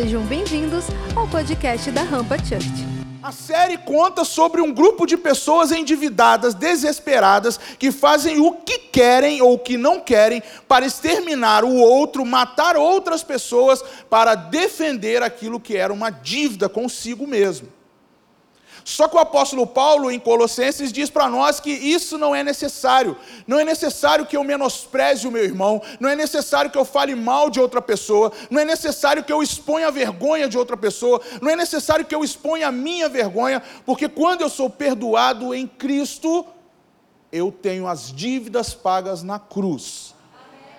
Sejam bem-vindos ao podcast da Rampa Church. A série conta sobre um grupo de pessoas endividadas, desesperadas, que fazem o que querem ou o que não querem para exterminar o outro, matar outras pessoas, para defender aquilo que era uma dívida consigo mesmo. Só que o apóstolo Paulo, em Colossenses, diz para nós que isso não é necessário. Não é necessário que eu menospreze o meu irmão, não é necessário que eu fale mal de outra pessoa, não é necessário que eu exponha a vergonha de outra pessoa, não é necessário que eu exponha a minha vergonha, porque quando eu sou perdoado em Cristo, eu tenho as dívidas pagas na cruz.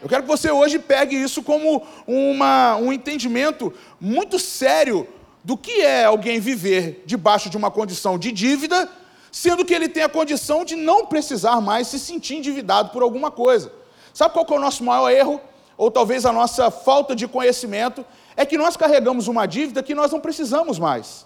Eu quero que você hoje pegue isso como uma, um entendimento muito sério do que é alguém viver debaixo de uma condição de dívida, sendo que ele tem a condição de não precisar mais se sentir endividado por alguma coisa. Sabe qual é o nosso maior erro? Ou talvez a nossa falta de conhecimento? É que nós carregamos uma dívida que nós não precisamos mais.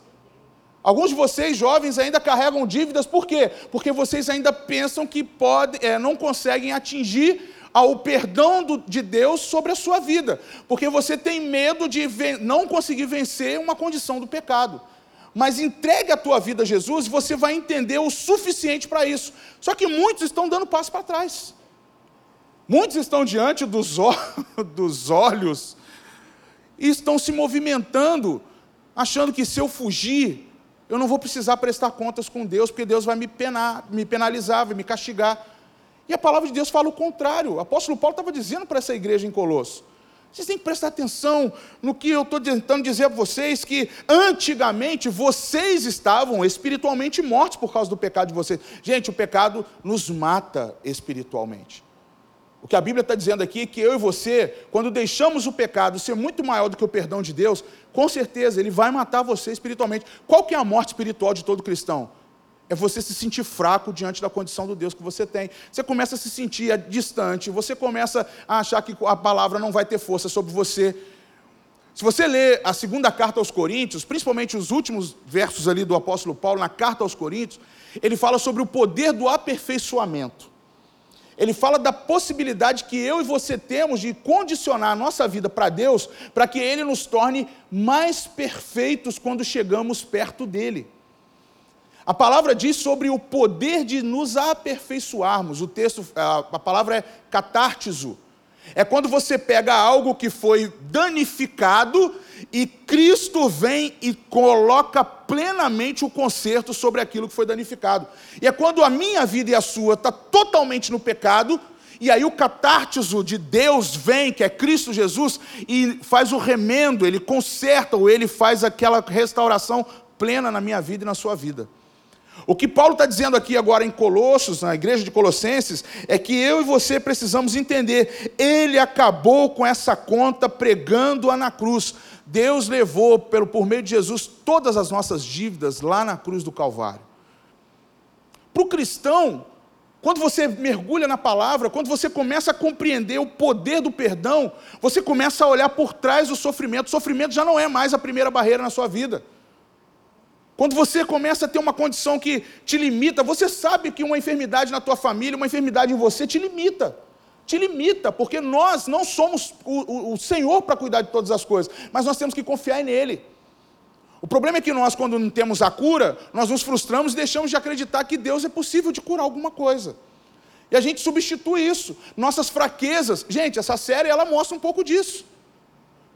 Alguns de vocês, jovens, ainda carregam dívidas, por quê? Porque vocês ainda pensam que pode, é, não conseguem atingir ao perdão do, de Deus sobre a sua vida, porque você tem medo de não conseguir vencer uma condição do pecado. Mas entregue a tua vida a Jesus e você vai entender o suficiente para isso. Só que muitos estão dando passo para trás. Muitos estão diante dos, dos olhos e estão se movimentando, achando que se eu fugir, eu não vou precisar prestar contas com Deus, porque Deus vai me penar, me penalizar, vai me castigar. E a palavra de Deus fala o contrário. O apóstolo Paulo estava dizendo para essa igreja em Colosso. Vocês têm que prestar atenção no que eu estou tentando dizer a vocês, que antigamente vocês estavam espiritualmente mortos por causa do pecado de vocês. Gente, o pecado nos mata espiritualmente. O que a Bíblia está dizendo aqui é que eu e você, quando deixamos o pecado ser muito maior do que o perdão de Deus, com certeza ele vai matar você espiritualmente. Qual que é a morte espiritual de todo cristão? É você se sentir fraco diante da condição do Deus que você tem. Você começa a se sentir distante, você começa a achar que a palavra não vai ter força sobre você. Se você ler a segunda carta aos Coríntios, principalmente os últimos versos ali do apóstolo Paulo, na carta aos Coríntios, ele fala sobre o poder do aperfeiçoamento. Ele fala da possibilidade que eu e você temos de condicionar a nossa vida para Deus, para que Ele nos torne mais perfeitos quando chegamos perto dEle. A palavra diz sobre o poder de nos aperfeiçoarmos. O texto, a palavra é catártizo. É quando você pega algo que foi danificado e Cristo vem e coloca plenamente o conserto sobre aquilo que foi danificado. E é quando a minha vida e a sua está totalmente no pecado, e aí o catártizo de Deus vem, que é Cristo Jesus, e faz o remendo, ele conserta, ou ele faz aquela restauração plena na minha vida e na sua vida. O que Paulo está dizendo aqui agora em Colossos, na igreja de Colossenses, é que eu e você precisamos entender, ele acabou com essa conta pregando-a na cruz. Deus levou, pelo, por meio de Jesus, todas as nossas dívidas lá na cruz do Calvário. Para o cristão, quando você mergulha na palavra, quando você começa a compreender o poder do perdão, você começa a olhar por trás do sofrimento. O sofrimento já não é mais a primeira barreira na sua vida. Quando você começa a ter uma condição que te limita, você sabe que uma enfermidade na tua família, uma enfermidade em você te limita. Te limita, porque nós não somos o, o, o Senhor para cuidar de todas as coisas, mas nós temos que confiar nele. O problema é que nós, quando não temos a cura, nós nos frustramos e deixamos de acreditar que Deus é possível de curar alguma coisa. E a gente substitui isso. Nossas fraquezas. Gente, essa série ela mostra um pouco disso.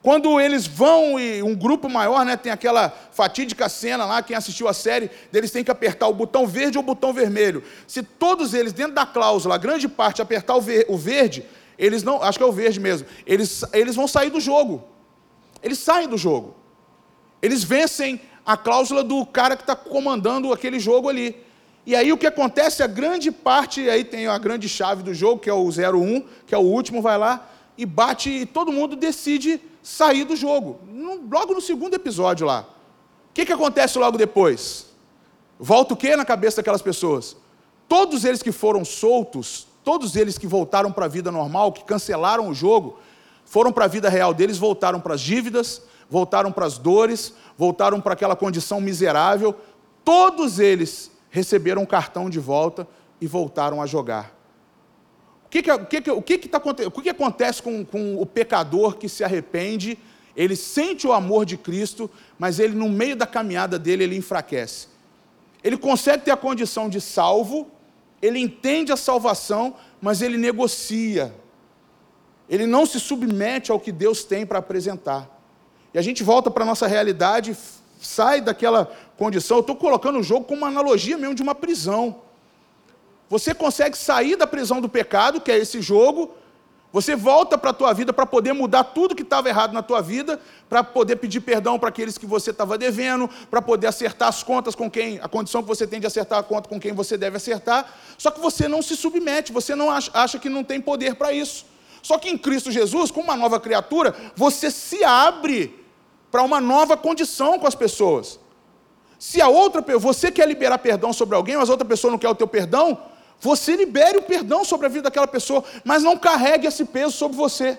Quando eles vão e um grupo maior, né, tem aquela fatídica cena lá, quem assistiu a série, eles têm que apertar o botão verde ou o botão vermelho. Se todos eles, dentro da cláusula, a grande parte, apertar o, ver, o verde, eles não, acho que é o verde mesmo, eles, eles vão sair do jogo. Eles saem do jogo. Eles vencem a cláusula do cara que está comandando aquele jogo ali. E aí o que acontece, a grande parte, aí tem a grande chave do jogo, que é o 01, que é o último, vai lá e bate, e todo mundo decide sair do jogo. Logo no segundo episódio lá. O que, que acontece logo depois? Volta o que na cabeça daquelas pessoas? Todos eles que foram soltos, todos eles que voltaram para a vida normal, que cancelaram o jogo, foram para a vida real deles, voltaram para as dívidas, voltaram para as dores, voltaram para aquela condição miserável. Todos eles receberam um cartão de volta e voltaram a jogar. O que, que, o que, que, o que, que, tá, o que acontece com, com o pecador que se arrepende Ele sente o amor de Cristo, mas ele, no meio da caminhada dele, ele enfraquece. Ele consegue ter a condição de salvo, ele entende a salvação, mas ele negocia. Ele não se submete ao que Deus tem para apresentar. E a gente volta para a nossa realidade, sai daquela condição. Eu estou colocando o jogo como uma analogia mesmo de uma prisão. Você consegue sair da prisão do pecado, que é esse jogo, você volta para a tua vida para poder mudar tudo que estava errado na tua vida, para poder pedir perdão para aqueles que você estava devendo, para poder acertar as contas com quem, a condição que você tem de acertar a conta com quem você deve acertar. Só que você não se submete, você não acha, acha que não tem poder para isso. Só que em Cristo Jesus, com uma nova criatura, você se abre para uma nova condição com as pessoas. Se a outra, você quer liberar perdão sobre alguém, mas a outra pessoa não quer o teu perdão, você libere o perdão sobre a vida daquela pessoa, mas não carregue esse peso sobre você.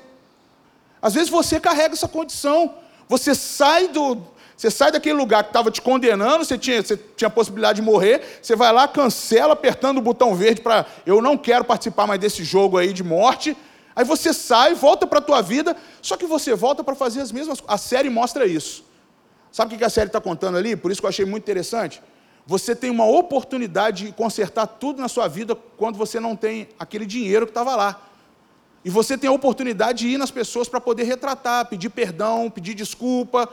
Às vezes você carrega essa condição. Você sai do, você sai daquele lugar que estava te condenando, você tinha, você tinha a possibilidade de morrer, você vai lá, cancela, apertando o botão verde para eu não quero participar mais desse jogo aí de morte. Aí você sai, volta para a tua vida, só que você volta para fazer as mesmas coisas. A série mostra isso. Sabe o que a série está contando ali? Por isso que eu achei muito interessante. Você tem uma oportunidade de consertar tudo na sua vida quando você não tem aquele dinheiro que estava lá. E você tem a oportunidade de ir nas pessoas para poder retratar, pedir perdão, pedir desculpa.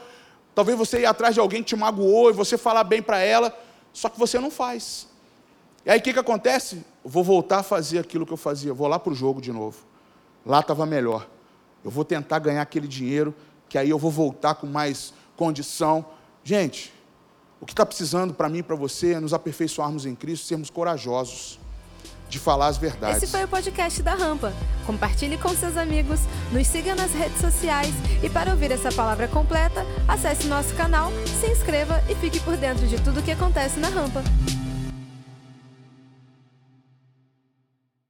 Talvez você ir atrás de alguém que te magoou e você falar bem para ela, só que você não faz. E aí o que, que acontece? Vou voltar a fazer aquilo que eu fazia, vou lá para o jogo de novo. Lá estava melhor. Eu vou tentar ganhar aquele dinheiro, que aí eu vou voltar com mais condição. Gente, o que está precisando para mim e para você é nos aperfeiçoarmos em Cristo, sermos corajosos de falar as verdades. Esse foi o podcast da Rampa. Compartilhe com seus amigos, nos siga nas redes sociais e para ouvir essa palavra completa, acesse nosso canal, se inscreva e fique por dentro de tudo o que acontece na Rampa.